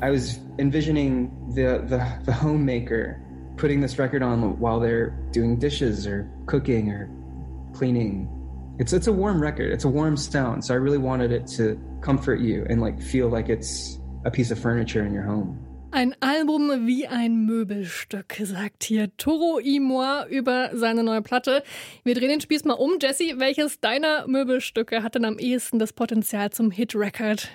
I was envisioning the, the, the homemaker putting this record on while they're doing dishes or cooking or cleaning. It's it's a warm record. It's a warm sound. So I really wanted it to comfort you and like feel like it's a piece of furniture in your home. Ein Album wie ein Möbelstück, sagt hier Toro Imoa über seine neue Platte. Wir drehen den Spieß mal um. Jesse, welches deiner Möbelstücke hat denn am ehesten das Potenzial zum Hit-Record?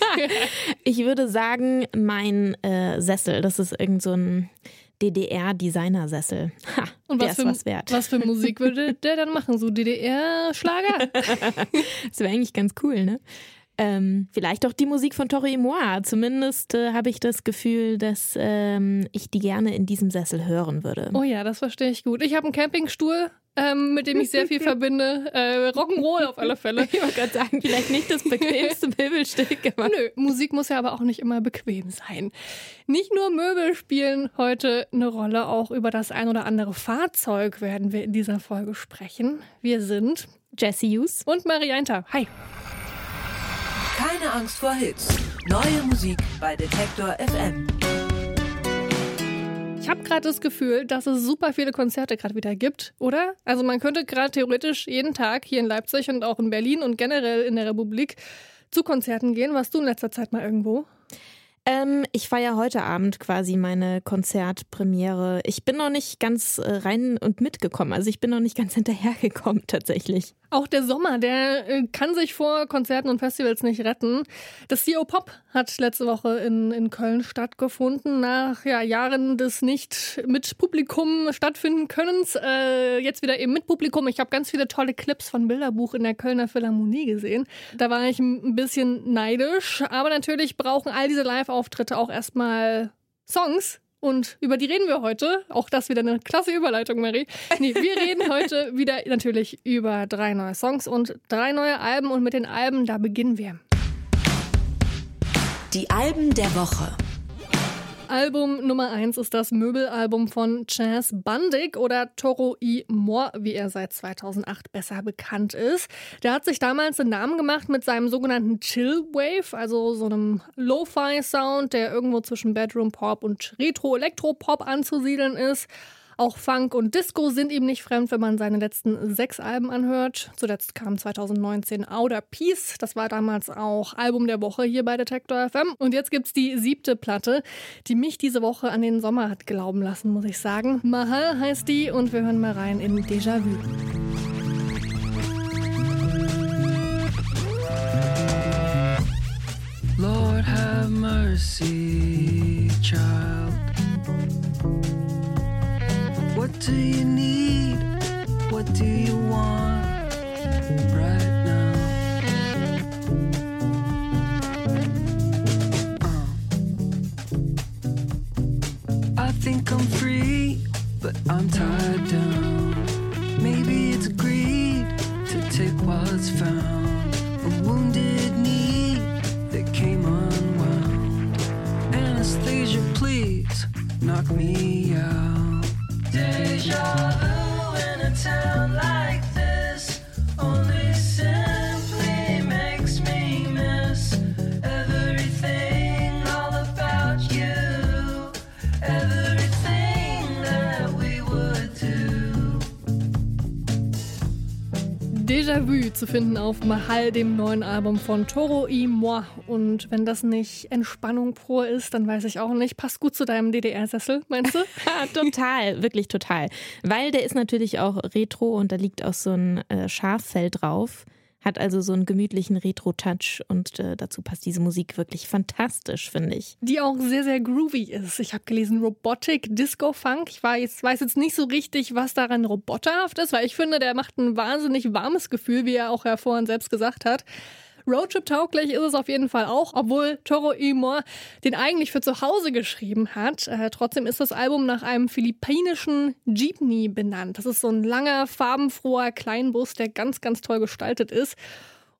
ich würde sagen, mein äh, Sessel. Das ist irgend so ein DDR-Designersessel. Ha, Und was für, was, wert. was für Musik würde der dann machen? So DDR-Schlager? das wäre eigentlich ganz cool, ne? Ähm, vielleicht auch die Musik von Tori Moa. Zumindest äh, habe ich das Gefühl, dass ähm, ich die gerne in diesem Sessel hören würde. Oh ja, das verstehe ich gut. Ich habe einen Campingstuhl, ähm, mit dem ich sehr viel verbinde. Äh, Rock'n'Roll auf alle Fälle. Ich wollte gerade sagen, vielleicht nicht das bequemste Möbelstück. Aber. Nö, Musik muss ja aber auch nicht immer bequem sein. Nicht nur Möbel spielen heute eine Rolle, auch über das ein oder andere Fahrzeug werden wir in dieser Folge sprechen. Wir sind Jesse Hughes und Marianta. Hi. Keine Angst vor Hits. Neue Musik bei Detektor FM. Ich habe gerade das Gefühl, dass es super viele Konzerte gerade wieder gibt, oder? Also man könnte gerade theoretisch jeden Tag hier in Leipzig und auch in Berlin und generell in der Republik zu Konzerten gehen. Warst du in letzter Zeit mal irgendwo? Ähm, ich feiere heute Abend quasi meine Konzertpremiere. Ich bin noch nicht ganz äh, rein und mitgekommen. Also ich bin noch nicht ganz hinterhergekommen tatsächlich. Auch der Sommer, der äh, kann sich vor Konzerten und Festivals nicht retten. Das CO Pop hat letzte Woche in, in Köln stattgefunden, nach ja, Jahren des nicht mit Publikum stattfinden Könnens. Äh, jetzt wieder eben mit Publikum. Ich habe ganz viele tolle Clips von Bilderbuch in der Kölner Philharmonie gesehen. Da war ich ein bisschen neidisch. Aber natürlich brauchen all diese Live-Auftritte auch erstmal Songs, und über die reden wir heute. Auch das wieder eine klasse Überleitung, Mary. Nee, wir reden heute wieder natürlich über drei neue Songs und drei neue Alben. Und mit den Alben, da beginnen wir. Die Alben der Woche. Album Nummer 1 ist das Möbelalbum von Chaz Bandig oder Toro I Moore, wie er seit 2008 besser bekannt ist. Der hat sich damals einen Namen gemacht mit seinem sogenannten Chill Wave, also so einem Lo-Fi-Sound, der irgendwo zwischen Bedroom Pop und Retro-Elektro-Pop anzusiedeln ist. Auch Funk und Disco sind ihm nicht fremd, wenn man seine letzten sechs Alben anhört. Zuletzt kam 2019 Outer Peace. Das war damals auch Album der Woche hier bei Detector FM. Und jetzt gibt's die siebte Platte, die mich diese Woche an den Sommer hat glauben lassen, muss ich sagen. Mahal heißt die und wir hören mal rein in Déjà-vu. Lord have mercy, child. What do you need? What do you want right now? Uh. I think I'm free, but I'm tied down. Maybe it's greed to take what's found. A wounded knee that came unwound. Anesthesia, please knock me zu finden auf Mahal, dem neuen Album von Toro y Moi. Und wenn das nicht Entspannung pur ist, dann weiß ich auch nicht. Passt gut zu deinem DDR-Sessel, meinst du? total, wirklich total. Weil der ist natürlich auch retro und da liegt auch so ein äh, Schaffell drauf. Hat also so einen gemütlichen Retro-Touch und äh, dazu passt diese Musik wirklich fantastisch, finde ich. Die auch sehr, sehr groovy ist. Ich habe gelesen Robotic Disco Funk. Ich weiß, weiß jetzt nicht so richtig, was daran roboterhaft ist, weil ich finde, der macht ein wahnsinnig warmes Gefühl, wie er auch ja vorhin selbst gesagt hat. Roadtrip-tauglich ist es auf jeden Fall auch, obwohl Toro Imor den eigentlich für zu Hause geschrieben hat. Äh, trotzdem ist das Album nach einem philippinischen Jeepney benannt. Das ist so ein langer, farbenfroher Kleinbus, der ganz, ganz toll gestaltet ist.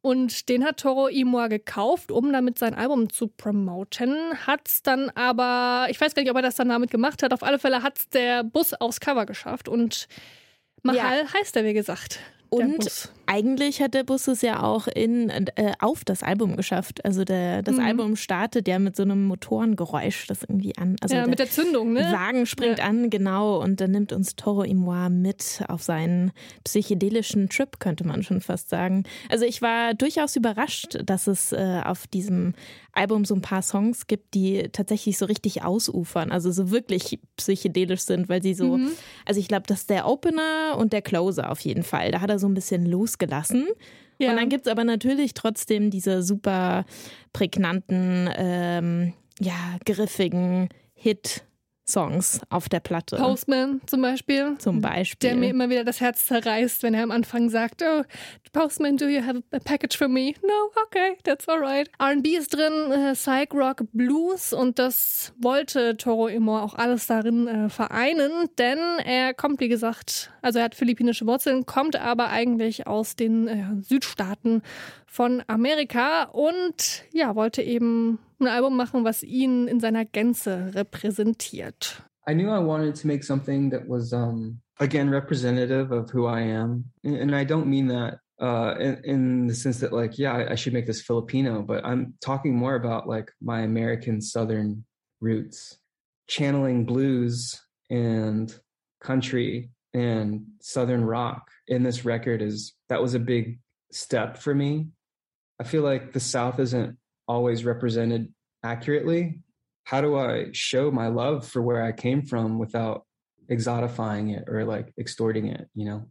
Und den hat Toro Imor gekauft, um damit sein Album zu promoten. Hat's dann aber, ich weiß gar nicht, ob er das dann damit gemacht hat. Auf alle Fälle hat's der Bus aufs Cover geschafft. Und Mahal ja. heißt er, wie gesagt. Und eigentlich hat der Bus es ja auch in, äh, auf das Album geschafft. Also der, das Mhm. Album startet ja mit so einem Motorengeräusch, das irgendwie an. Also ja, mit der Zündung, ne? Wagen springt Ja. an, genau, und dann nimmt uns Toro Imoa mit auf seinen psychedelischen Trip, könnte man schon fast sagen. Also ich war durchaus überrascht, dass es äh, auf diesem Album so ein paar Songs gibt, die tatsächlich so richtig ausufern, also so wirklich psychedelisch sind, weil sie so, Mhm. also ich glaube, das ist der Opener und der Closer auf jeden Fall. Da hat er so ein bisschen losgelassen. Ja. Und dann gibt es aber natürlich trotzdem diese super prägnanten, ähm, ja, griffigen Hit-Songs auf der Platte. Postman zum Beispiel. zum Beispiel. Der mir immer wieder das Herz zerreißt, wenn er am Anfang sagt, oh, Postman, do you have a package for me? No, okay, that's alright. R&B ist drin, äh, Psych Rock, Blues und das wollte Toro Imor auch alles darin äh, vereinen, denn er kommt, wie gesagt, also er hat philippinische Wurzeln, kommt aber eigentlich aus den äh, Südstaaten von Amerika und ja, wollte eben ein Album machen, was ihn in seiner Gänze repräsentiert. I knew I wanted to make something that was um again representative of who I am. And, I don't mean that uh in, in the sense that like yeah, I, I should make this Filipino, but I'm talking more about like my American southern roots, channeling blues and country and southern rock in this record is that was a big step for me. I feel like the south isn't always represented accurately how do I show my love for where I came from without exotifying it or like extorting it, you know?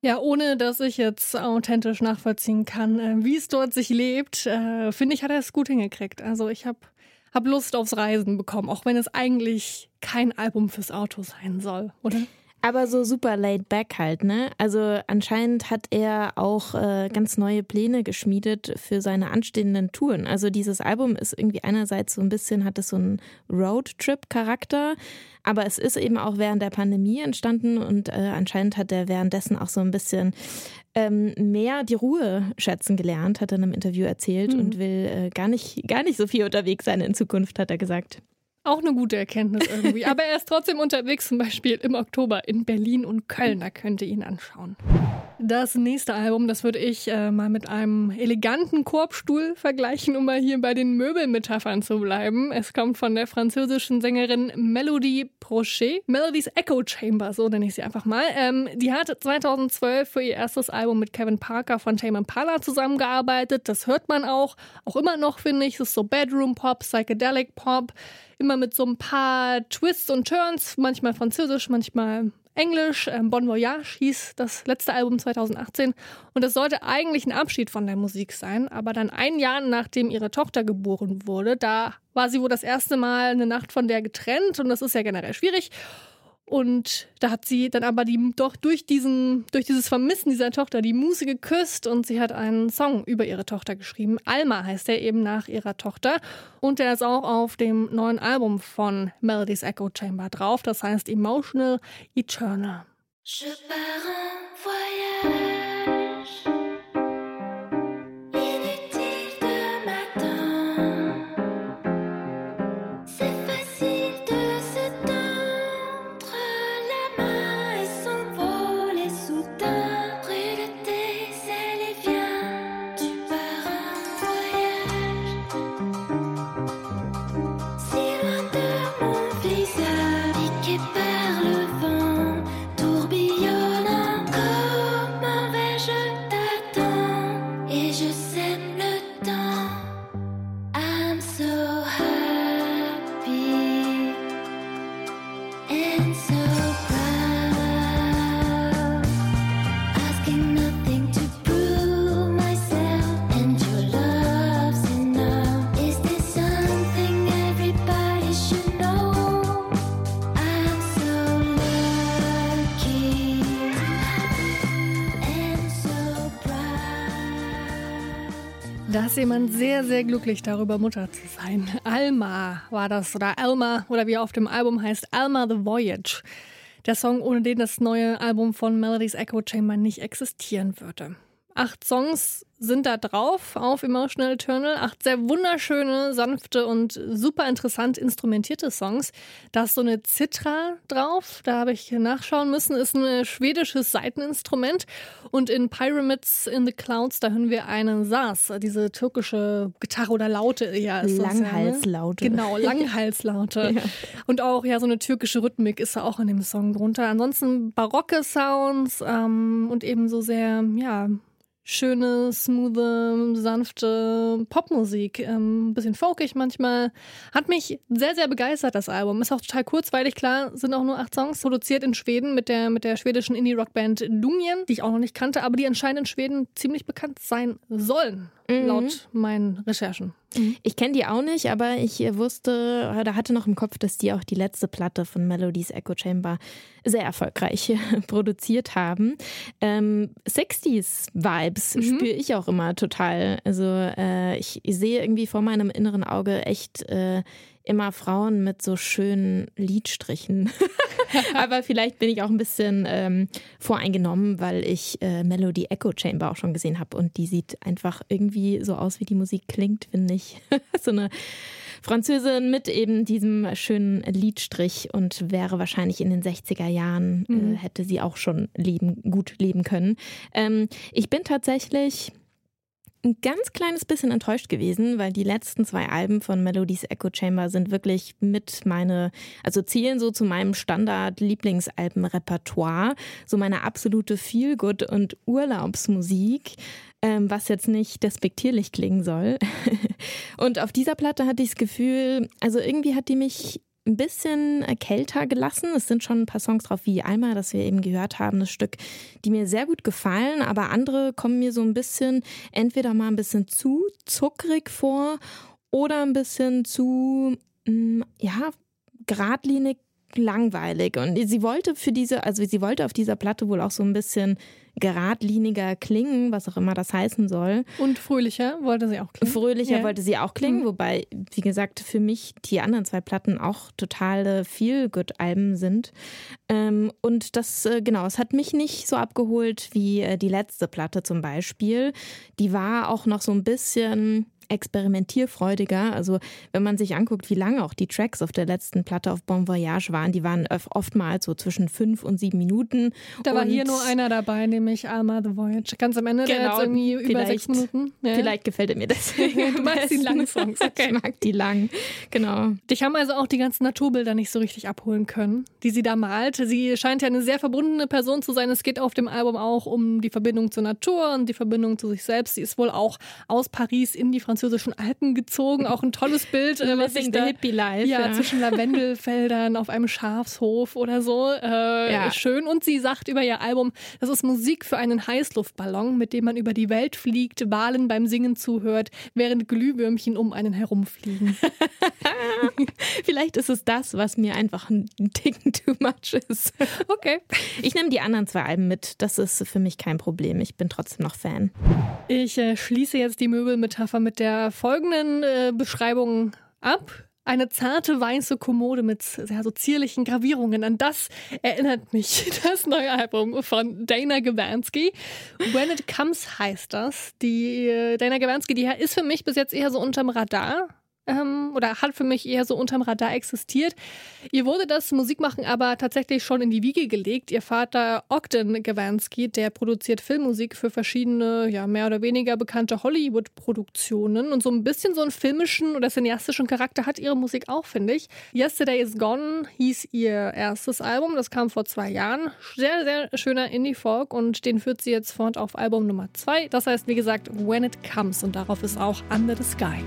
Ja, ohne dass ich jetzt authentisch nachvollziehen kann, äh, wie es dort sich lebt, äh, finde ich, hat er es gut hingekriegt. Also ich habe hab Lust aufs Reisen bekommen, auch wenn es eigentlich kein Album fürs Auto sein soll, oder? Aber so super laid back halt, ne? Also anscheinend hat er auch äh, ganz neue Pläne geschmiedet für seine anstehenden Touren. Also dieses Album ist irgendwie einerseits so ein bisschen, hat es so einen Roadtrip-Charakter, aber es ist eben auch während der Pandemie entstanden und äh, anscheinend hat er währenddessen auch so ein bisschen ähm, mehr die Ruhe schätzen gelernt, hat er in einem Interview erzählt Mhm. und will äh, gar nicht, gar nicht so viel unterwegs sein in Zukunft, hat er gesagt. Auch eine gute Erkenntnis irgendwie. Aber er ist trotzdem unterwegs, zum Beispiel im Oktober in Berlin und Köln. Da könnt ihr ihn anschauen. Das nächste Album, das würde ich äh, mal mit einem eleganten Korbstuhl vergleichen, um mal hier bei den Möbelmetaphern zu bleiben. Es kommt von der französischen Sängerin Melody Prochet. Melodies Echo Chamber, so nenne ich sie einfach mal. Ähm, die hat 2012 für ihr erstes Album mit Kevin Parker von Tame Impala zusammengearbeitet. Das hört man auch. Auch immer noch, finde ich. Es ist so Bedroom Pop, Psychedelic Pop. Immer mit so ein paar Twists und Turns. Manchmal französisch, manchmal Englisch. Ähm, bon Voyage hieß das letzte Album 2018. Und das sollte eigentlich ein Abschied von der Musik sein. Aber dann ein Jahr nachdem ihre Tochter geboren wurde, da war sie wohl das erste Mal eine Nacht von der getrennt. Und das ist ja generell schwierig. Und da hat sie dann aber die, doch durch, diesen, durch dieses Vermissen dieser Tochter die Muse geküsst und sie hat einen Song über ihre Tochter geschrieben. Alma heißt er eben nach ihrer Tochter. Und der ist auch auf dem neuen Album von Melody's Echo Chamber drauf. Das heißt Emotional Eternal. Je pars en voyage. Jemand sehr, sehr glücklich darüber, Mutter zu sein. Alma war das, oder Alma, oder wie er auf dem Album heißt, Alma the Voyage. Der Song, ohne den das neue Album von Melody's Echo Chamber nicht existieren würde. Acht Songs sind da drauf auf Emotional Eternal. Acht sehr wunderschöne, sanfte und super interessant instrumentierte Songs. Da ist so eine Zitra drauf, da habe ich nachschauen müssen, ist ein schwedisches Saiteninstrument. Und in Pyramids in the Clouds, da hören wir einen Saz, diese türkische Gitarre oder Laute eher. Ist das ja, ne? Langhalslaute. Genau, Langhalslaute. Ja. Und auch ja so eine türkische Rhythmik ist da auch in dem Song drunter. Ansonsten barocke Sounds ähm, und eben so sehr, ja, schöne, smoothe, sanfte Popmusik. Ähm, bisschen folkig manchmal. Hat mich sehr, sehr begeistert, das Album. Ist auch total kurzweilig, klar, sind auch nur acht Songs. Produziert in Schweden mit der, mit der schwedischen Indie-Rock-Band Lungien, die ich auch noch nicht kannte, aber die anscheinend in Schweden ziemlich bekannt sein sollen, Mhm. laut meinen Recherchen. Ich kenne die auch nicht, aber ich äh, wusste, oder hatte noch im Kopf, dass die auch die letzte Platte von Melodies Echo Chamber sehr erfolgreich produziert haben. Ähm, 60s-Vibes spüre ich auch immer total. Also äh, ich, ich sehe irgendwie vor meinem inneren Auge echt äh, immer Frauen mit so schönen Lidstrichen. Aber vielleicht bin ich auch ein bisschen ähm, voreingenommen, weil ich äh, Melody Echo Chamber auch schon gesehen habe und die sieht einfach irgendwie so aus, wie die Musik klingt, finde ich. so eine Französin mit eben diesem schönen Liedstrich und wäre wahrscheinlich in den 60er Jahren, äh, hätte sie auch schon leben, gut leben können. Ähm, ich bin tatsächlich ein ganz kleines bisschen enttäuscht gewesen, weil die letzten zwei Alben von Melodies Echo Chamber sind wirklich mit meine, also zählen so zu meinem Standard-Lieblingsalben-Repertoire, so meine absolute Feel-Good- und Urlaubsmusik, ähm, was jetzt nicht despektierlich klingen soll. und auf dieser Platte hatte ich das Gefühl, also irgendwie hat die mich ein bisschen äh, kälter gelassen. Es sind schon ein paar Songs drauf, wie Alma, das wir eben gehört haben, das Stück, die mir sehr gut gefallen, aber andere kommen mir so ein bisschen entweder mal ein bisschen zu zuckrig vor oder ein bisschen zu, mm, ja, geradlinig langweilig. Und sie wollte für diese, also sie wollte auf dieser Platte wohl auch so ein bisschen geradliniger klingen, was auch immer das heißen soll. Und fröhlicher wollte sie auch klingen. Fröhlicher Ja. wollte sie auch klingen, Mhm. wobei, wie gesagt, für mich die anderen zwei Platten auch totale Feel-Good-Alben sind. Ähm, und das, äh, genau, es hat mich nicht so abgeholt wie äh, die letzte Platte zum Beispiel. Die war auch noch so ein bisschen experimentierfreudiger. Also wenn man sich anguckt, wie lange auch die Tracks auf der letzten Platte auf Bon Voyage waren, die waren oftmals so zwischen fünf und sieben Minuten. Da war und hier nur einer dabei, nämlich Alma the Voyage. Ganz am Ende, der Genau, jetzt irgendwie über vielleicht- sechs Minuten. Ja. Vielleicht gefällt er mir deswegen. Du magst die langen Songs, okay. Ich mag die lang, genau. Dich haben also auch die ganzen Naturbilder nicht so richtig abholen können, die sie da malt. Sie scheint ja eine sehr verbundene Person zu sein. Es geht auf dem Album auch um die Verbindung zur Natur und die Verbindung zu sich selbst. Sie ist wohl auch aus Paris in die französischen Alpen gezogen. Auch ein tolles Bild, äh, was the da hippie life. ja, zwischen Lavendelfeldern auf einem Schafshof oder so. Äh, Ja. Schön. Und sie sagt über ihr Album, das ist Musik für einen Heißluftballon, mit dem man über die Welt fliegt, Walen beim Singen zuhört, während Glühwürmchen um einen herumfliegen. Vielleicht ist es das, was mir einfach ein Ticken too much ist. Okay. Ich nehme die anderen zwei Alben mit. Das ist für mich kein Problem. Ich bin trotzdem noch Fan. Ich äh, schließe jetzt die Möbelmetapher mit der folgenden äh, Beschreibung ab. Eine zarte weiße Kommode mit sehr so zierlichen Gravierungen. An das erinnert mich das neue Album von Dana Gabansky. When It Comes heißt das. Die äh, Dana Gabansky, die ist für mich bis jetzt eher so unterm Radar. Ähm, oder hat für mich eher so unterm Radar existiert. Ihr wurde das Musikmachen aber tatsächlich schon in die Wiege gelegt. Ihr Vater Ogden Gawansky, der produziert Filmmusik für verschiedene, ja, mehr oder weniger bekannte Hollywood-Produktionen. Und so ein bisschen so einen filmischen oder cineastischen Charakter hat ihre Musik auch, finde ich. Yesterday is Gone hieß ihr erstes Album. Das kam vor zwei Jahren. Sehr, sehr schöner Indie-Folk und den führt sie jetzt fort auf Album Nummer zwei. Das heißt, wie gesagt, When It Comes. Und darauf ist auch Under the Sky.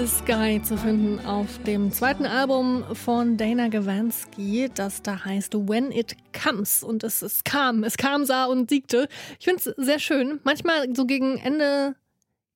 The Sky zu finden auf dem zweiten Album von Dana Gavansky, das da heißt When It Comes. Und es, es kam, es kam, sah und siegte. Ich finde es sehr schön. Manchmal so gegen Ende,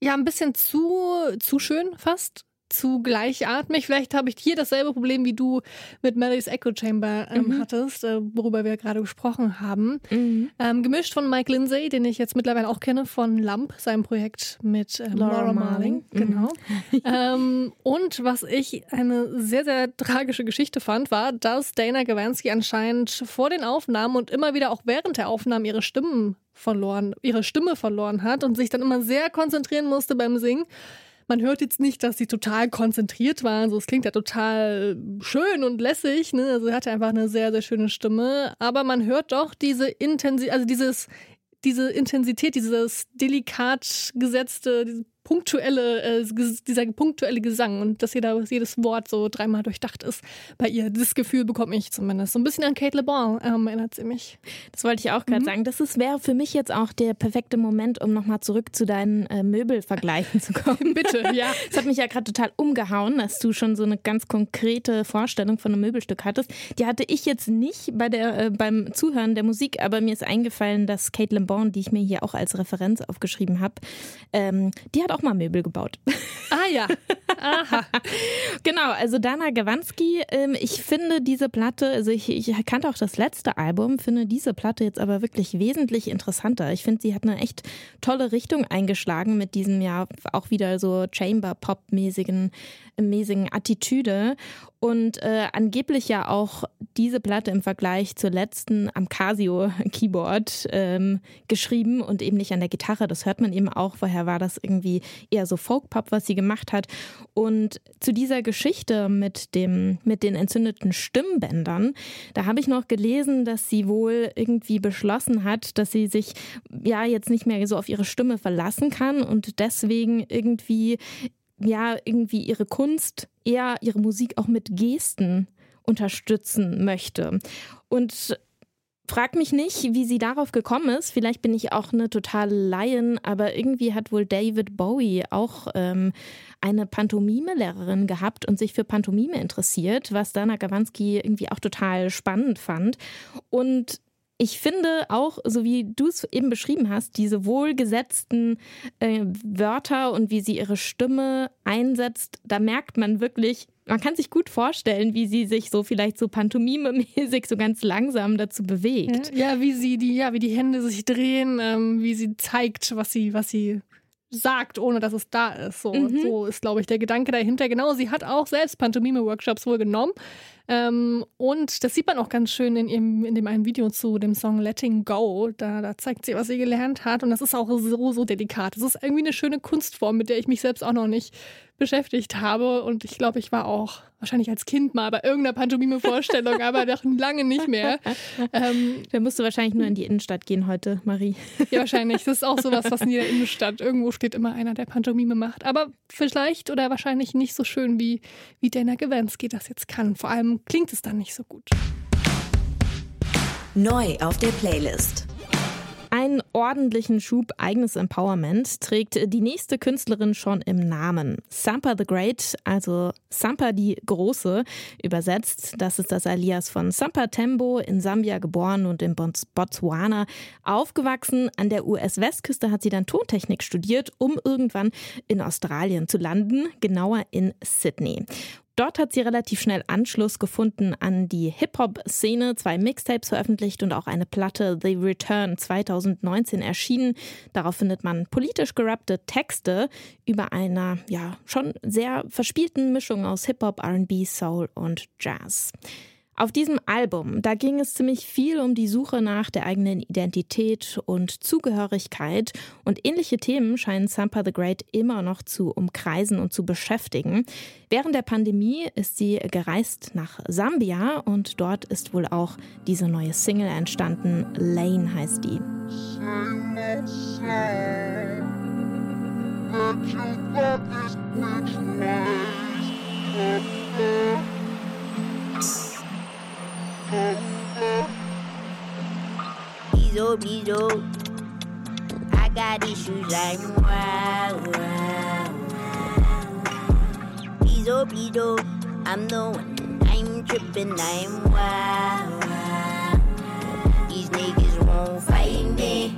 ja, ein bisschen zu, zu schön fast. Zu gleichatmig. Vielleicht habe ich hier dasselbe Problem, wie du mit Melodies Echo Chamber ähm, Mhm. hattest, äh, worüber wir gerade gesprochen haben. Mhm. Ähm, gemischt von Mike Lindsay, den ich jetzt mittlerweile auch kenne von Lump, seinem Projekt mit äh, Laura Laura, Marling. Mhm. Genau. ähm, und was ich eine sehr, sehr tragische Geschichte fand, war, dass Dana Gavansky anscheinend vor den Aufnahmen und immer wieder auch während der Aufnahmen ihre Stimmen verloren, ihre Stimme verloren hat und sich dann immer sehr konzentrieren musste beim Singen. Man hört jetzt nicht, dass sie total konzentriert war. Also es klingt ja total schön und lässig. Ne? Also sie hatte einfach eine sehr, sehr schöne Stimme. Aber man hört doch diese Intensität, also dieses, diese Intensität, dieses delikat gesetzte, diese punktuelle, äh, dieser punktuelle Gesang und dass jeder, jedes Wort so dreimal durchdacht ist bei ihr. Das Gefühl bekomme ich zumindest. So ein bisschen an Kate LeBon ähm, erinnert sie mich. Das wollte ich auch gerade sagen. Das ist- wäre für mich jetzt auch der perfekte Moment, um nochmal zurück zu deinen äh, Möbelvergleichen zu kommen. Bitte, ja. Es hat mich ja gerade total umgehauen, dass du schon so eine ganz konkrete Vorstellung von einem Möbelstück hattest. Die hatte ich jetzt nicht bei der, äh, beim Zuhören der Musik, aber mir ist eingefallen, dass Kate LeBon, die ich mir hier auch als Referenz aufgeschrieben habe, ähm, die hat auch mal Möbel gebaut. Ah ja. Aha. Genau, also Dana Gawanski, ähm, ich finde diese Platte, also ich, ich kannte auch das letzte Album, finde diese Platte jetzt aber wirklich wesentlich interessanter. Ich finde, sie hat eine echt tolle Richtung eingeschlagen mit diesem ja auch wieder so Chamber-Pop-mäßigen mäßigen Attitüde und äh, angeblich ja auch diese Platte im Vergleich zur letzten am Casio-Keyboard ähm, geschrieben und eben nicht an der Gitarre. Das hört man eben auch. Vorher war das irgendwie eher so Folk-Pop, was sie gemacht hat. Und zu dieser Geschichte mit, dem, mit den entzündeten Stimmbändern, da habe ich noch gelesen, dass sie wohl irgendwie beschlossen hat, dass sie sich ja jetzt nicht mehr so auf ihre Stimme verlassen kann und deswegen irgendwie ja irgendwie ihre Kunst, eher ihre Musik auch mit Gesten unterstützen möchte. Und frag mich nicht, wie sie darauf gekommen ist. Vielleicht bin ich auch eine totale Laien, aber irgendwie hat wohl David Bowie auch ähm, eine Pantomime-Lehrerin gehabt und sich für Pantomime interessiert, was Dana Gawanski irgendwie auch total spannend fand. Und ich finde auch, so wie du es eben beschrieben hast, diese wohlgesetzten äh, Wörter und wie sie ihre Stimme einsetzt, da merkt man wirklich, man kann sich gut vorstellen, wie sie sich so vielleicht so pantomime-mäßig so ganz langsam dazu bewegt. Ja, wie sie die, ja, wie die Hände sich drehen, ähm, wie sie zeigt, was sie, was sie sagt, ohne dass es da ist. So, Mhm. so ist, glaube ich, der Gedanke dahinter. Genau, sie hat auch selbst Pantomime-Workshops wohl genommen. Ähm, und das sieht man auch ganz schön in, ihrem, in dem einen Video zu dem Song Letting Go. Da, da zeigt sie, was sie gelernt hat. Und das ist auch so, so delikat. Das ist irgendwie eine schöne Kunstform, mit der ich mich selbst auch noch nicht beschäftigt habe. Und ich glaube, ich war auch wahrscheinlich als Kind mal bei irgendeiner Pantomime-Vorstellung, aber noch lange nicht mehr. Ähm, Da musst du wahrscheinlich nur in die Innenstadt gehen heute, Marie. ja, wahrscheinlich. Das ist auch sowas, was in jeder Innenstadt. Irgendwo steht immer einer, der Pantomime macht. Aber vielleicht oder wahrscheinlich nicht so schön, wie, wie Dana Gavansky das jetzt kann. Vor allem klingt es dann nicht so gut. Neu auf der Playlist. Einen ordentlichen Schub eigenes Empowerment trägt die nächste Künstlerin schon im Namen. Sampa the Great, also Sampa die Große, übersetzt. Das ist das Alias von Sampa Tembo, in Sambia geboren und in Bots- Botswana aufgewachsen. An der US-Westküste hat sie dann Tontechnik studiert, um irgendwann in Australien zu landen, genauer in Sydney. Dort hat sie relativ schnell Anschluss gefunden an die Hip-Hop-Szene, zwei Mixtapes veröffentlicht und auch eine Platte The Return 2019 erschienen. Darauf findet man politisch gerappte Texte über einer ja schon sehr verspielten Mischung aus Hip-Hop, R&B, Soul und Jazz. Auf diesem Album, da ging es ziemlich viel um die Suche nach der eigenen Identität und Zugehörigkeit und ähnliche Themen scheinen Sampa the Great immer noch zu umkreisen und zu beschäftigen. Während der Pandemie ist sie gereist nach Sambia und dort ist wohl auch diese neue Single entstanden. Lane heißt die. Bizo, bizo. I got issues like wow, wow, wow. torpedo. I'm the one, I'm tripping, I'm wild. These niggas won't fight me,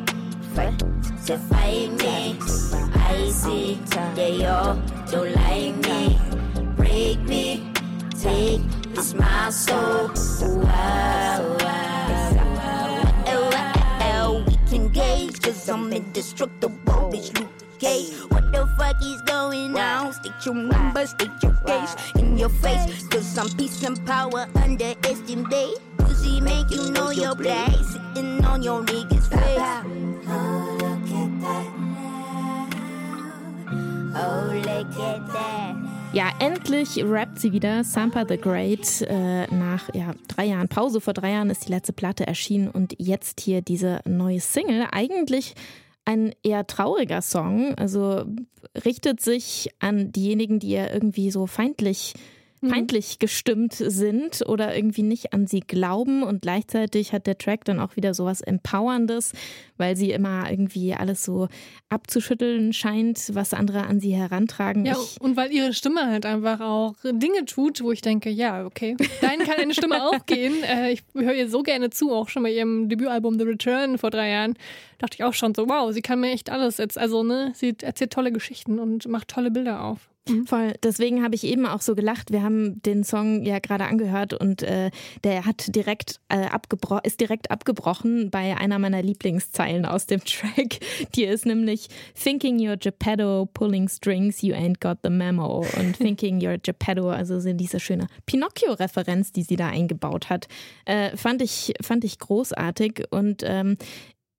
fight to fight me. I see they all don't like me, break me, take this my soul. Wow, wow. We can gauge, cause I'm indestructible, bitch, Luke Cage. What the fuck is going on? State your number, state your case in your face, cause I'm peace and power, underestimate. Pussy make you know your place, sitting on your niggas' face. Oh, look at that. Oh, look at that. Ja, endlich rappt sie wieder. Sampa the Great. Äh, nach ja, drei Jahren Pause, vor drei Jahren ist die letzte Platte erschienen und jetzt hier diese neue Single. Eigentlich ein eher trauriger Song. Also richtet sich an diejenigen, die ja irgendwie so feindlich feindlich gestimmt sind oder irgendwie nicht an sie glauben und gleichzeitig hat der Track dann auch wieder sowas Empowerndes, weil sie immer irgendwie alles so abzuschütteln scheint, was andere an sie herantragen. Ja, Ich- und weil ihre Stimme halt einfach auch Dinge tut, wo ich denke, ja, okay, dahin kann eine Stimme auch gehen. Äh, ich höre ihr so gerne zu, auch schon bei ihrem Debütalbum The Return vor drei Jahren. Dachte ich auch schon so, wow, sie kann mir echt alles jetzt. Also, ne, sie erzählt tolle Geschichten und macht tolle Bilder auf. Voll. Deswegen habe ich eben auch so gelacht. Wir haben den Song ja gerade angehört und äh, der hat direkt äh, abgebro ist direkt abgebrochen bei einer meiner Lieblingszeilen aus dem Track. Die ist nämlich Thinking you're Geppetto, pulling strings, you ain't got the memo. Und Thinking you're Geppetto, also sind diese schöne Pinocchio-Referenz, die sie da eingebaut hat, äh, fand ich fand ich großartig und ähm,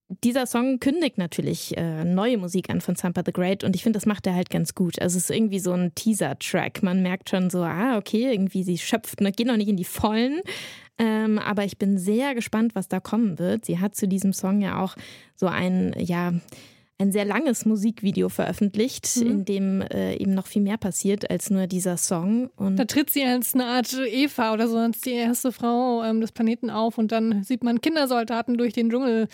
dieser Song kündigt natürlich äh, neue Musik an von Sampa the Great und ich finde, das macht er halt ganz gut. Also es ist irgendwie so ein Teaser-Track. Man merkt schon so, ah, okay, irgendwie sie schöpft, ne, geht noch nicht in die Vollen. Ähm, aber ich bin sehr gespannt, was da kommen wird. Sie hat zu diesem Song ja auch so ein, ja, ein sehr langes Musikvideo veröffentlicht, in dem äh, eben noch viel mehr passiert als nur dieser Song. Und Da tritt sie als eine Art Eva oder so, als die erste Frau ähm, des Planeten auf und dann sieht man Kindersoldaten durch den Dschungel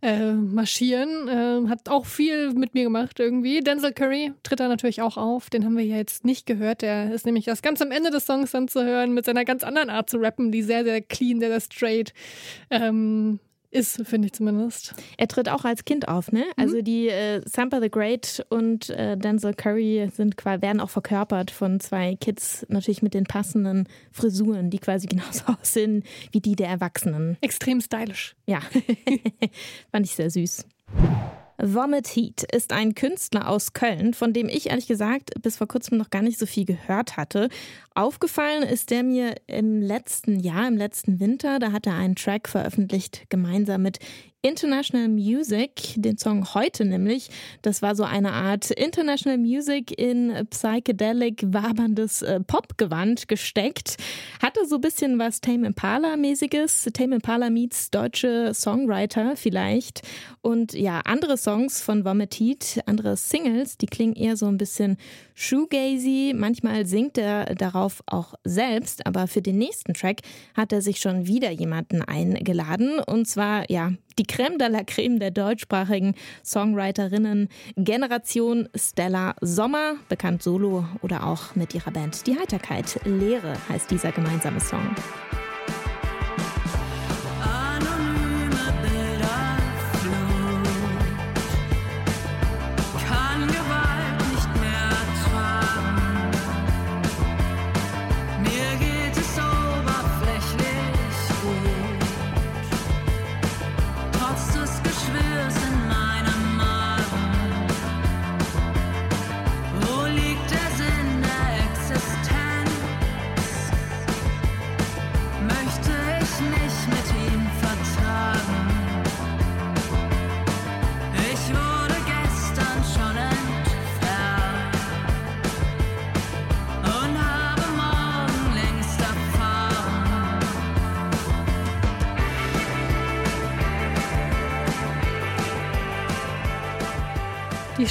äh, marschieren. Äh, hat auch viel mit mir gemacht irgendwie. Denzel Curry tritt da natürlich auch auf. Den haben wir ja jetzt nicht gehört. Der ist nämlich das ganz am Ende des Songs dann zu hören mit seiner ganz anderen Art zu rappen, die sehr, sehr clean, sehr, sehr straight ähm, ist, finde ich zumindest. Er tritt auch als Kind auf, ne? Also die äh, Sampa the Great und äh, Denzel Curry sind quasi, werden auch verkörpert von zwei Kids, natürlich mit den passenden Frisuren, die quasi genauso aussehen wie die der Erwachsenen. Extrem stylisch. Ja, fand ich sehr süß. Vomit Heat ist ein Künstler aus Köln, von dem ich ehrlich gesagt bis vor kurzem noch gar nicht so viel gehört hatte. Aufgefallen ist der mir im letzten Jahr, im letzten Winter. Da hat er einen Track veröffentlicht, gemeinsam mit International Music, den Song heute nämlich. Das war so eine Art International Music in psychedelic waberndes äh, Popgewand gesteckt. Hatte so ein bisschen was Tame Impala-mäßiges. Tame Impala meets deutsche Songwriter vielleicht. Und ja, andere Songs von Vomit Heat, andere Singles, die klingen eher so ein bisschen shoegazy. Manchmal singt er darauf auch selbst, aber für den nächsten Track hat er sich schon wieder jemanden eingeladen. Und zwar, ja, die Creme de la Creme der deutschsprachigen Songwriterinnen Generation Stella Sommer, bekannt solo oder auch mit ihrer Band Die Heiterkeit. Lehre heißt dieser gemeinsame Song.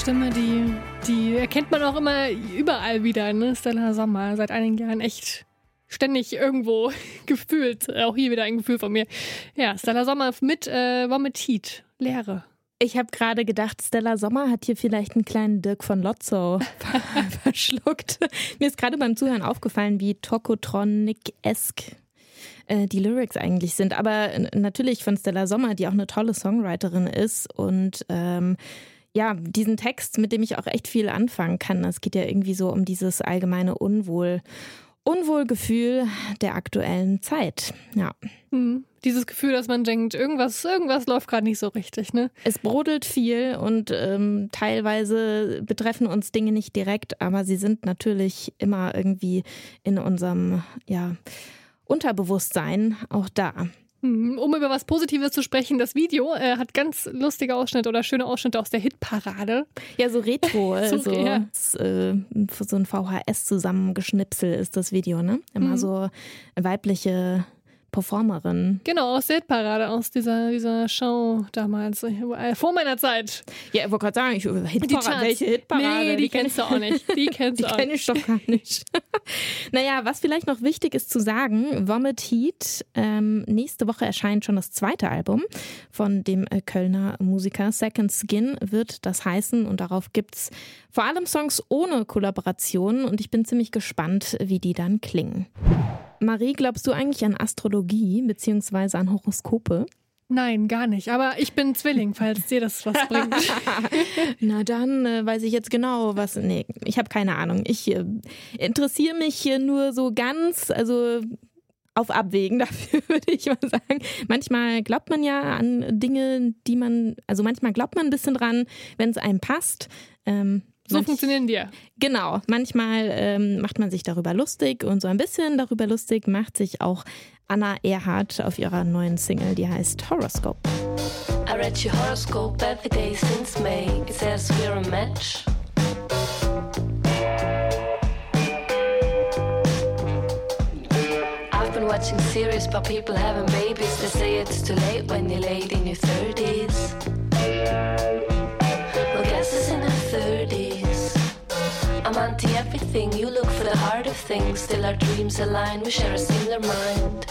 Stimme, die, die erkennt man auch immer überall wieder, ne? Stella Sommer, seit einigen Jahren echt ständig irgendwo gefühlt. Auch hier wieder ein Gefühl von mir. Ja, Stella Sommer mit äh, Vomit Heat, Leere. Ich habe gerade gedacht, Stella Sommer hat hier vielleicht einen kleinen Dirk von Lotzo verschluckt. Mir ist gerade beim Zuhören aufgefallen, wie Tokotronic-esk äh, die Lyrics eigentlich sind. Aber natürlich von Stella Sommer, die auch eine tolle Songwriterin ist und ähm, ja, diesen Text, mit dem ich auch echt viel anfangen kann. Es geht ja irgendwie so um dieses allgemeine Unwohl. Unwohlgefühl der aktuellen Zeit. Ja. Hm. Dieses Gefühl, dass man denkt, irgendwas, irgendwas läuft gerade nicht so richtig, ne? Es brodelt viel und ähm, teilweise betreffen uns Dinge nicht direkt, aber sie sind natürlich immer irgendwie in unserem ja, Unterbewusstsein auch da. Hm, Um über was Positives zu sprechen, das Video äh, hat ganz lustige Ausschnitte oder schöne Ausschnitte aus der Hitparade. Ja, so retro, So, also ja. äh, so ein VHS-Zusammengeschnipsel ist das Video, ne? Immer Mhm. so weibliche Performerin. Genau, aus der Hitparade, aus dieser, dieser Show damals, äh, vor meiner Zeit. Ja, ich wollte gerade sagen, ich, Die Charts. Hitparade, welche Hitparade? Nee, die, kennst du auch nicht. Die kennst Die du auch kenne nicht. ich doch gar nicht. naja, was vielleicht noch wichtig ist zu sagen, Vomit Heat, ähm, nächste Woche erscheint schon das zweite Album von dem äh, Kölner Musiker Second Skin, wird das heißen und darauf gibt's vor allem Songs ohne Kollaboration und ich bin ziemlich gespannt, wie die dann klingen. Marie, glaubst du eigentlich an Astrologie beziehungsweise an Horoskope? Nein, gar nicht. Aber ich bin Zwilling, falls dir das was bringt. Na dann äh, weiß ich jetzt genau, was. Nee, ich habe keine Ahnung. Ich äh, interessiere mich hier nur so ganz, also auf Abwägen dafür, würde ich mal sagen. Manchmal glaubt man ja an Dinge, die man, also manchmal glaubt man ein bisschen dran, wenn es einem passt. Ähm, So manch- funktionieren die. Genau, manchmal ähm, macht man sich darüber lustig und so ein bisschen darüber lustig macht sich auch Anna Erhardt auf ihrer neuen Single, die heißt Horoscope. I read your horoscope every day since May. It says we're a match. I've been watching series about people having babies. They say it's too late when you're late in your 30s. I'm anti everything. You look for the heart of things. Still, our dreams align. We share a similar mind.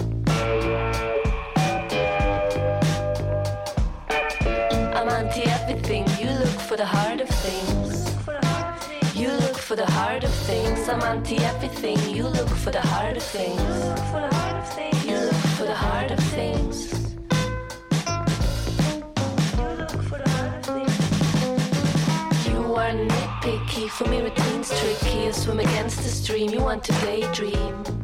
I'm anti everything. You look for the heart of things. You look for the heart of things. I'm anti everything. You look for the heart of things. You look for the heart of things. Nitpicky. For me, routine's tricky. You swim against the stream. You want to daydream.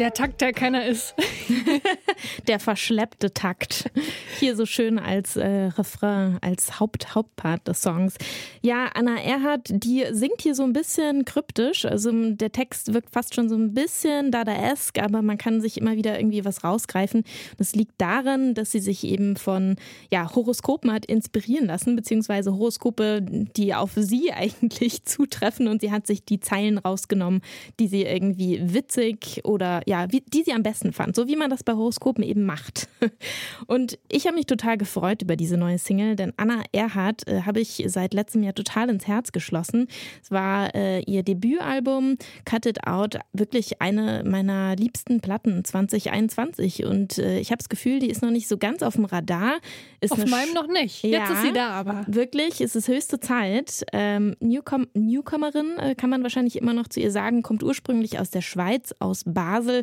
Der Takt, der keiner ist. Der verschleppte Takt. Hier so schön als äh, Refrain, als Haupt Hauptpart des Songs. Ja, Anna Erhardt, die singt hier so ein bisschen kryptisch. Also der Text wirkt fast schon so ein bisschen Dadaesk, aber man kann sich immer wieder irgendwie was rausgreifen. Das liegt daran, dass sie sich eben von ja, Horoskopen hat inspirieren lassen, beziehungsweise Horoskope, die auf sie eigentlich zutreffen und sie hat sich die Zeilen rausgenommen, die sie irgendwie witzig oder ja, wie, die sie am besten fand, so wie man das bei Horoskopen eben macht. Und ich habe mich total gefreut über diese neue Single, denn Anna Erhardt äh, habe ich seit letztem Jahr total ins Herz geschlossen. Es war äh, ihr Debütalbum Cut It Out, wirklich eine meiner liebsten Platten 2021 und äh, ich habe das Gefühl, die ist noch nicht so ganz auf dem Radar. Ist Auf eine meinem Sch- noch nicht. Ja. Jetzt ist sie da, aber. Wirklich, es ist höchste Zeit. Ähm, Newcom Newcomerin äh, kann man wahrscheinlich immer noch zu ihr sagen, kommt ursprünglich aus der Schweiz, aus Basel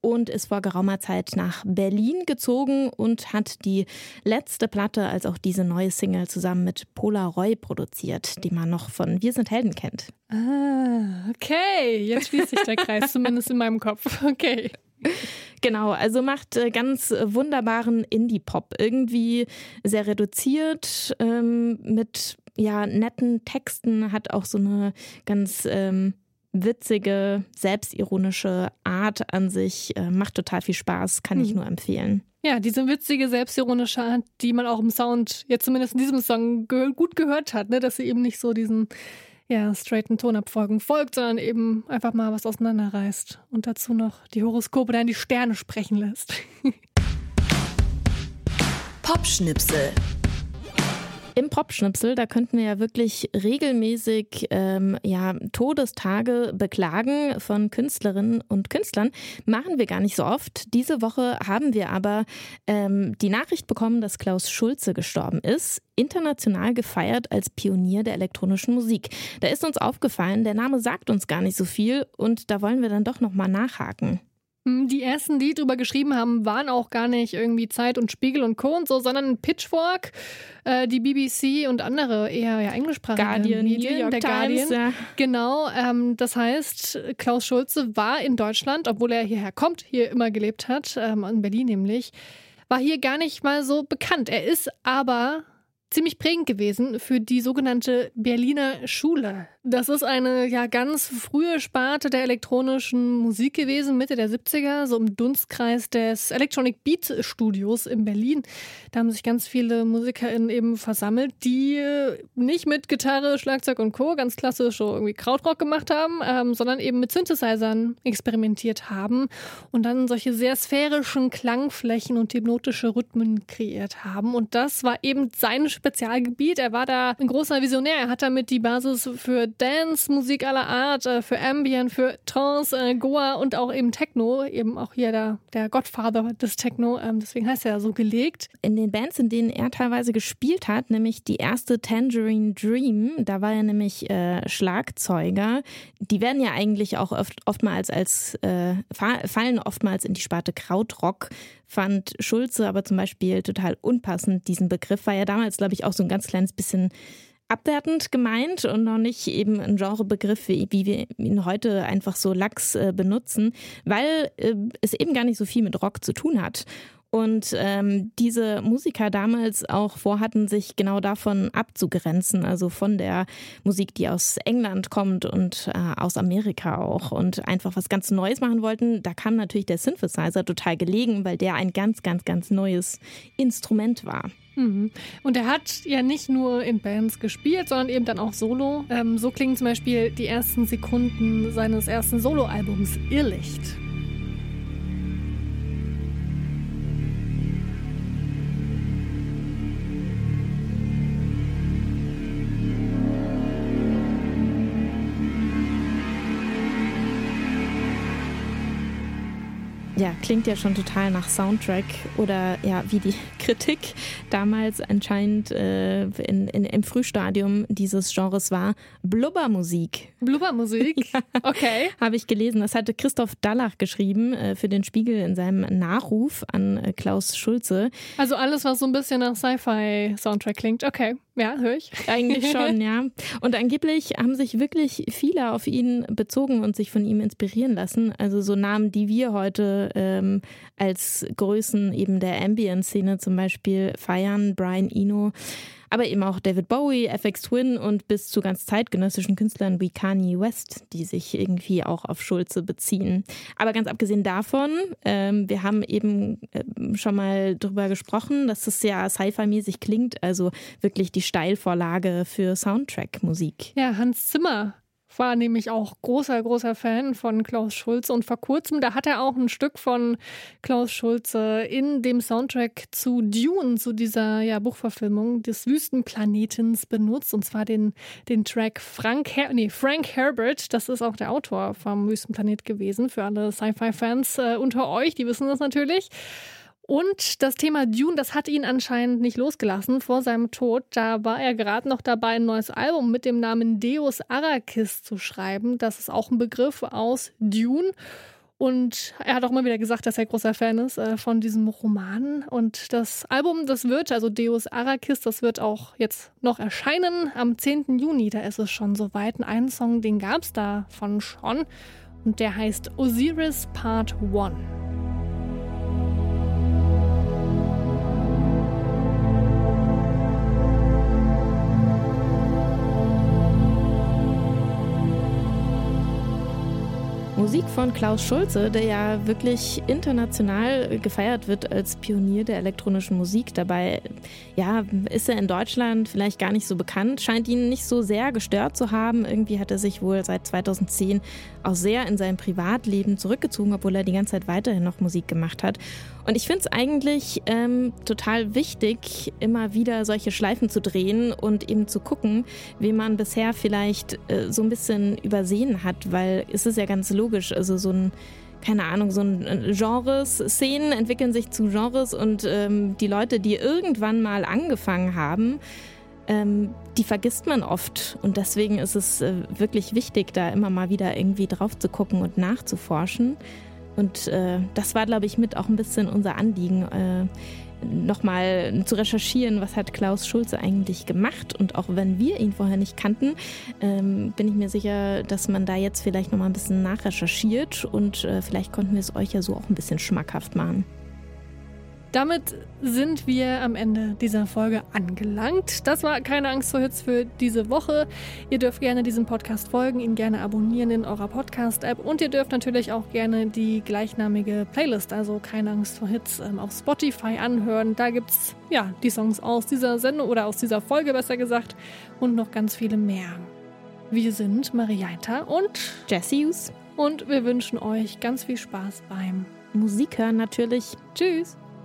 und ist vor geraumer Zeit nach Berlin gezogen und hat die letzte Platte als auch diese neue Single zusammen mit Pola Roy produziert, die man noch von Wir sind Helden kennt. Ah, okay. Jetzt schließt sich der Kreis, zumindest in meinem Kopf. Okay. Genau, also macht äh, ganz wunderbaren Indie-Pop. Irgendwie sehr reduziert, ähm, mit ja, netten Texten, hat auch so eine ganz ähm, witzige, selbstironische Art an sich. Äh, macht total viel Spaß, kann ich Mhm. nur empfehlen. Ja, diese witzige, selbstironische Art, die man auch im Sound, jetzt zumindest in diesem Song, ge gut gehört hat, ne? dass sie eben nicht so diesen ja, straighten Tonabfolgen folgt, sondern eben einfach mal was auseinanderreißt und dazu noch die Horoskope dann die Sterne sprechen lässt. Popschnipsel. Im Popschnipsel, da könnten wir ja wirklich regelmäßig ähm, ja, Todestage beklagen von Künstlerinnen und Künstlern. Machen wir gar nicht so oft. Diese Woche haben wir aber ähm, die Nachricht bekommen, dass Klaus Schulze gestorben ist. International gefeiert als Pionier der elektronischen Musik. Da ist uns aufgefallen, der Name sagt uns gar nicht so viel und da wollen wir dann doch nochmal nachhaken. Hm, Die ersten, die drüber geschrieben haben, waren auch gar nicht irgendwie Zeit und Spiegel und Co. und so, sondern Pitchfork, äh, die BBC und andere eher ja, englischsprachige Guardian, Medien, New York der Times, Guardian. ja. Genau, ähm, das heißt, Klaus Schulze war in Deutschland, obwohl er hierher kommt, hier immer gelebt hat, ähm, in Berlin nämlich, war hier gar nicht mal so bekannt. Er ist aber ziemlich prägend gewesen für die sogenannte Berliner Schule. Das ist eine ja ganz frühe Sparte der elektronischen Musik gewesen, Mitte der 70er, so im Dunstkreis des Electronic Beat Studios in Berlin. Da haben sich ganz viele MusikerInnen eben versammelt, die nicht mit Gitarre, Schlagzeug und Co. ganz klassisch so irgendwie Krautrock gemacht haben, ähm, sondern eben mit Synthesizern experimentiert haben und dann solche sehr sphärischen Klangflächen und hypnotische Rhythmen kreiert haben. Und das war eben sein Spezialgebiet. Er war da ein großer Visionär. Er hat damit die Basis für Dance, Musik aller Art, äh, für Ambient, für Trance, äh, Goa und auch eben Techno. Eben auch hier der, der Godfather des Techno. Ähm, deswegen heißt er so gelegt. In den Bands, in denen er teilweise gespielt hat, nämlich die erste Tangerine Dream, da war er nämlich äh, Schlagzeuger. Die werden ja eigentlich auch oft, oftmals als, äh, fa- fallen oftmals in die Sparte Krautrock. Fand Schulze aber zum Beispiel total unpassend, diesen Begriff. War ja damals, glaube ich, auch so ein ganz kleines bisschen abwertend gemeint und noch nicht eben ein Genrebegriff, wie, wir ihn heute einfach so lax äh, benutzen, weil äh, es eben gar nicht so viel mit Rock zu tun hat. Und ähm, diese Musiker damals auch vorhatten, sich genau davon abzugrenzen, also von der Musik, die aus England kommt und äh, aus Amerika auch und einfach was ganz Neues machen wollten. Da kam natürlich der Synthesizer total gelegen, weil der ein ganz, ganz, ganz neues Instrument war. Mhm. Und er hat ja nicht nur in Bands gespielt, sondern eben dann auch solo. Ähm, so klingen zum Beispiel die ersten Sekunden seines ersten Soloalbums Irrlicht. Ja, klingt ja schon total nach Soundtrack oder ja, wie die Kritik damals anscheinend äh, in, in, im Frühstadium dieses Genres war, Blubbermusik. Blubbermusik? Okay. Habe ich gelesen. Das hatte Christoph Dallach geschrieben äh, für den Spiegel in seinem Nachruf an äh, Klaus Schulze. Also alles, was so ein bisschen nach Sci-Fi-Soundtrack klingt. Okay, ja, höre ich. Eigentlich schon, ja. Und angeblich haben sich wirklich viele auf ihn bezogen und sich von ihm inspirieren lassen. Also so Namen, die wir heute ähm, als Größen eben der Ambient-Szene zum Beispiel feiern. Brian Eno, aber eben auch David Bowie, FX Twin und bis zu ganz zeitgenössischen Künstlern wie Kanye West, die sich irgendwie auch auf Schulze beziehen. Aber ganz abgesehen davon, ähm, wir haben eben ähm, schon mal drüber gesprochen, dass es ja Sci-Fi-mäßig klingt, also wirklich die Steilvorlage für Soundtrack-Musik. Ja, Hans Zimmer war nämlich auch großer, großer Fan von Klaus Schulze. Und vor kurzem, da hat er auch ein Stück von Klaus Schulze in dem Soundtrack zu Dune, zu dieser ja, Buchverfilmung des Wüstenplanetens benutzt. Und zwar den, den Track Frank, Her nee, Frank Herbert, das ist auch der Autor vom Wüstenplanet gewesen, für alle Sci-Fi-Fans äh, unter euch, die wissen das natürlich. Und das Thema Dune, das hat ihn anscheinend nicht losgelassen vor seinem Tod. Da war er gerade noch dabei, ein neues Album mit dem Namen Deus Arrakis zu schreiben. Das ist auch ein Begriff aus Dune. Und er hat auch immer wieder gesagt, dass er großer Fan ist äh, von diesem Roman. Und das Album, das wird, also Deus Arrakis, das wird auch jetzt noch erscheinen am 10. Juni. Da ist es schon soweit. Einen Song, den gab es davon schon. Und der heißt Osiris Part 1. Musik von Klaus Schulze, der ja wirklich international gefeiert wird als Pionier der elektronischen Musik. Dabei ja, ist er in Deutschland vielleicht gar nicht so bekannt, scheint ihn nicht so sehr gestört zu haben. Irgendwie hat er sich wohl seit 2010 auch sehr in sein Privatleben zurückgezogen, obwohl er die ganze Zeit weiterhin noch Musik gemacht hat. Und ich finde es eigentlich ähm, total wichtig, immer wieder solche Schleifen zu drehen und eben zu gucken, wie man bisher vielleicht äh, so ein bisschen übersehen hat, weil es ist ja ganz logisch, also so ein keine Ahnung, so ein äh, Genres, Szenen entwickeln sich zu Genres und ähm, die Leute, die irgendwann mal angefangen haben, ähm, die vergisst man oft. Und deswegen ist es äh, wirklich wichtig, da immer mal wieder irgendwie drauf zu gucken und nachzuforschen. Und äh, das war, glaube ich, mit auch ein bisschen unser Anliegen, äh, nochmal zu recherchieren, was hat Klaus Schulze eigentlich gemacht. Und auch wenn wir ihn vorher nicht kannten, ähm, bin ich mir sicher, dass man da jetzt vielleicht nochmal ein bisschen nachrecherchiert und äh, vielleicht konnten wir es euch ja so auch ein bisschen schmackhaft machen. Damit sind wir am Ende dieser Folge angelangt. Das war keine Angst vor Hits für diese Woche. Ihr dürft gerne diesem Podcast folgen, ihn gerne abonnieren in eurer Podcast-App und ihr dürft natürlich auch gerne die gleichnamige Playlist, also keine Angst vor Hits, ähm, auf Spotify anhören. Da gibt's ja die Songs aus dieser Sendung oder aus dieser Folge besser gesagt und noch ganz viele mehr. Wir sind Marietta und Jessius und wir wünschen euch ganz viel Spaß beim Musik hören natürlich. Tschüss.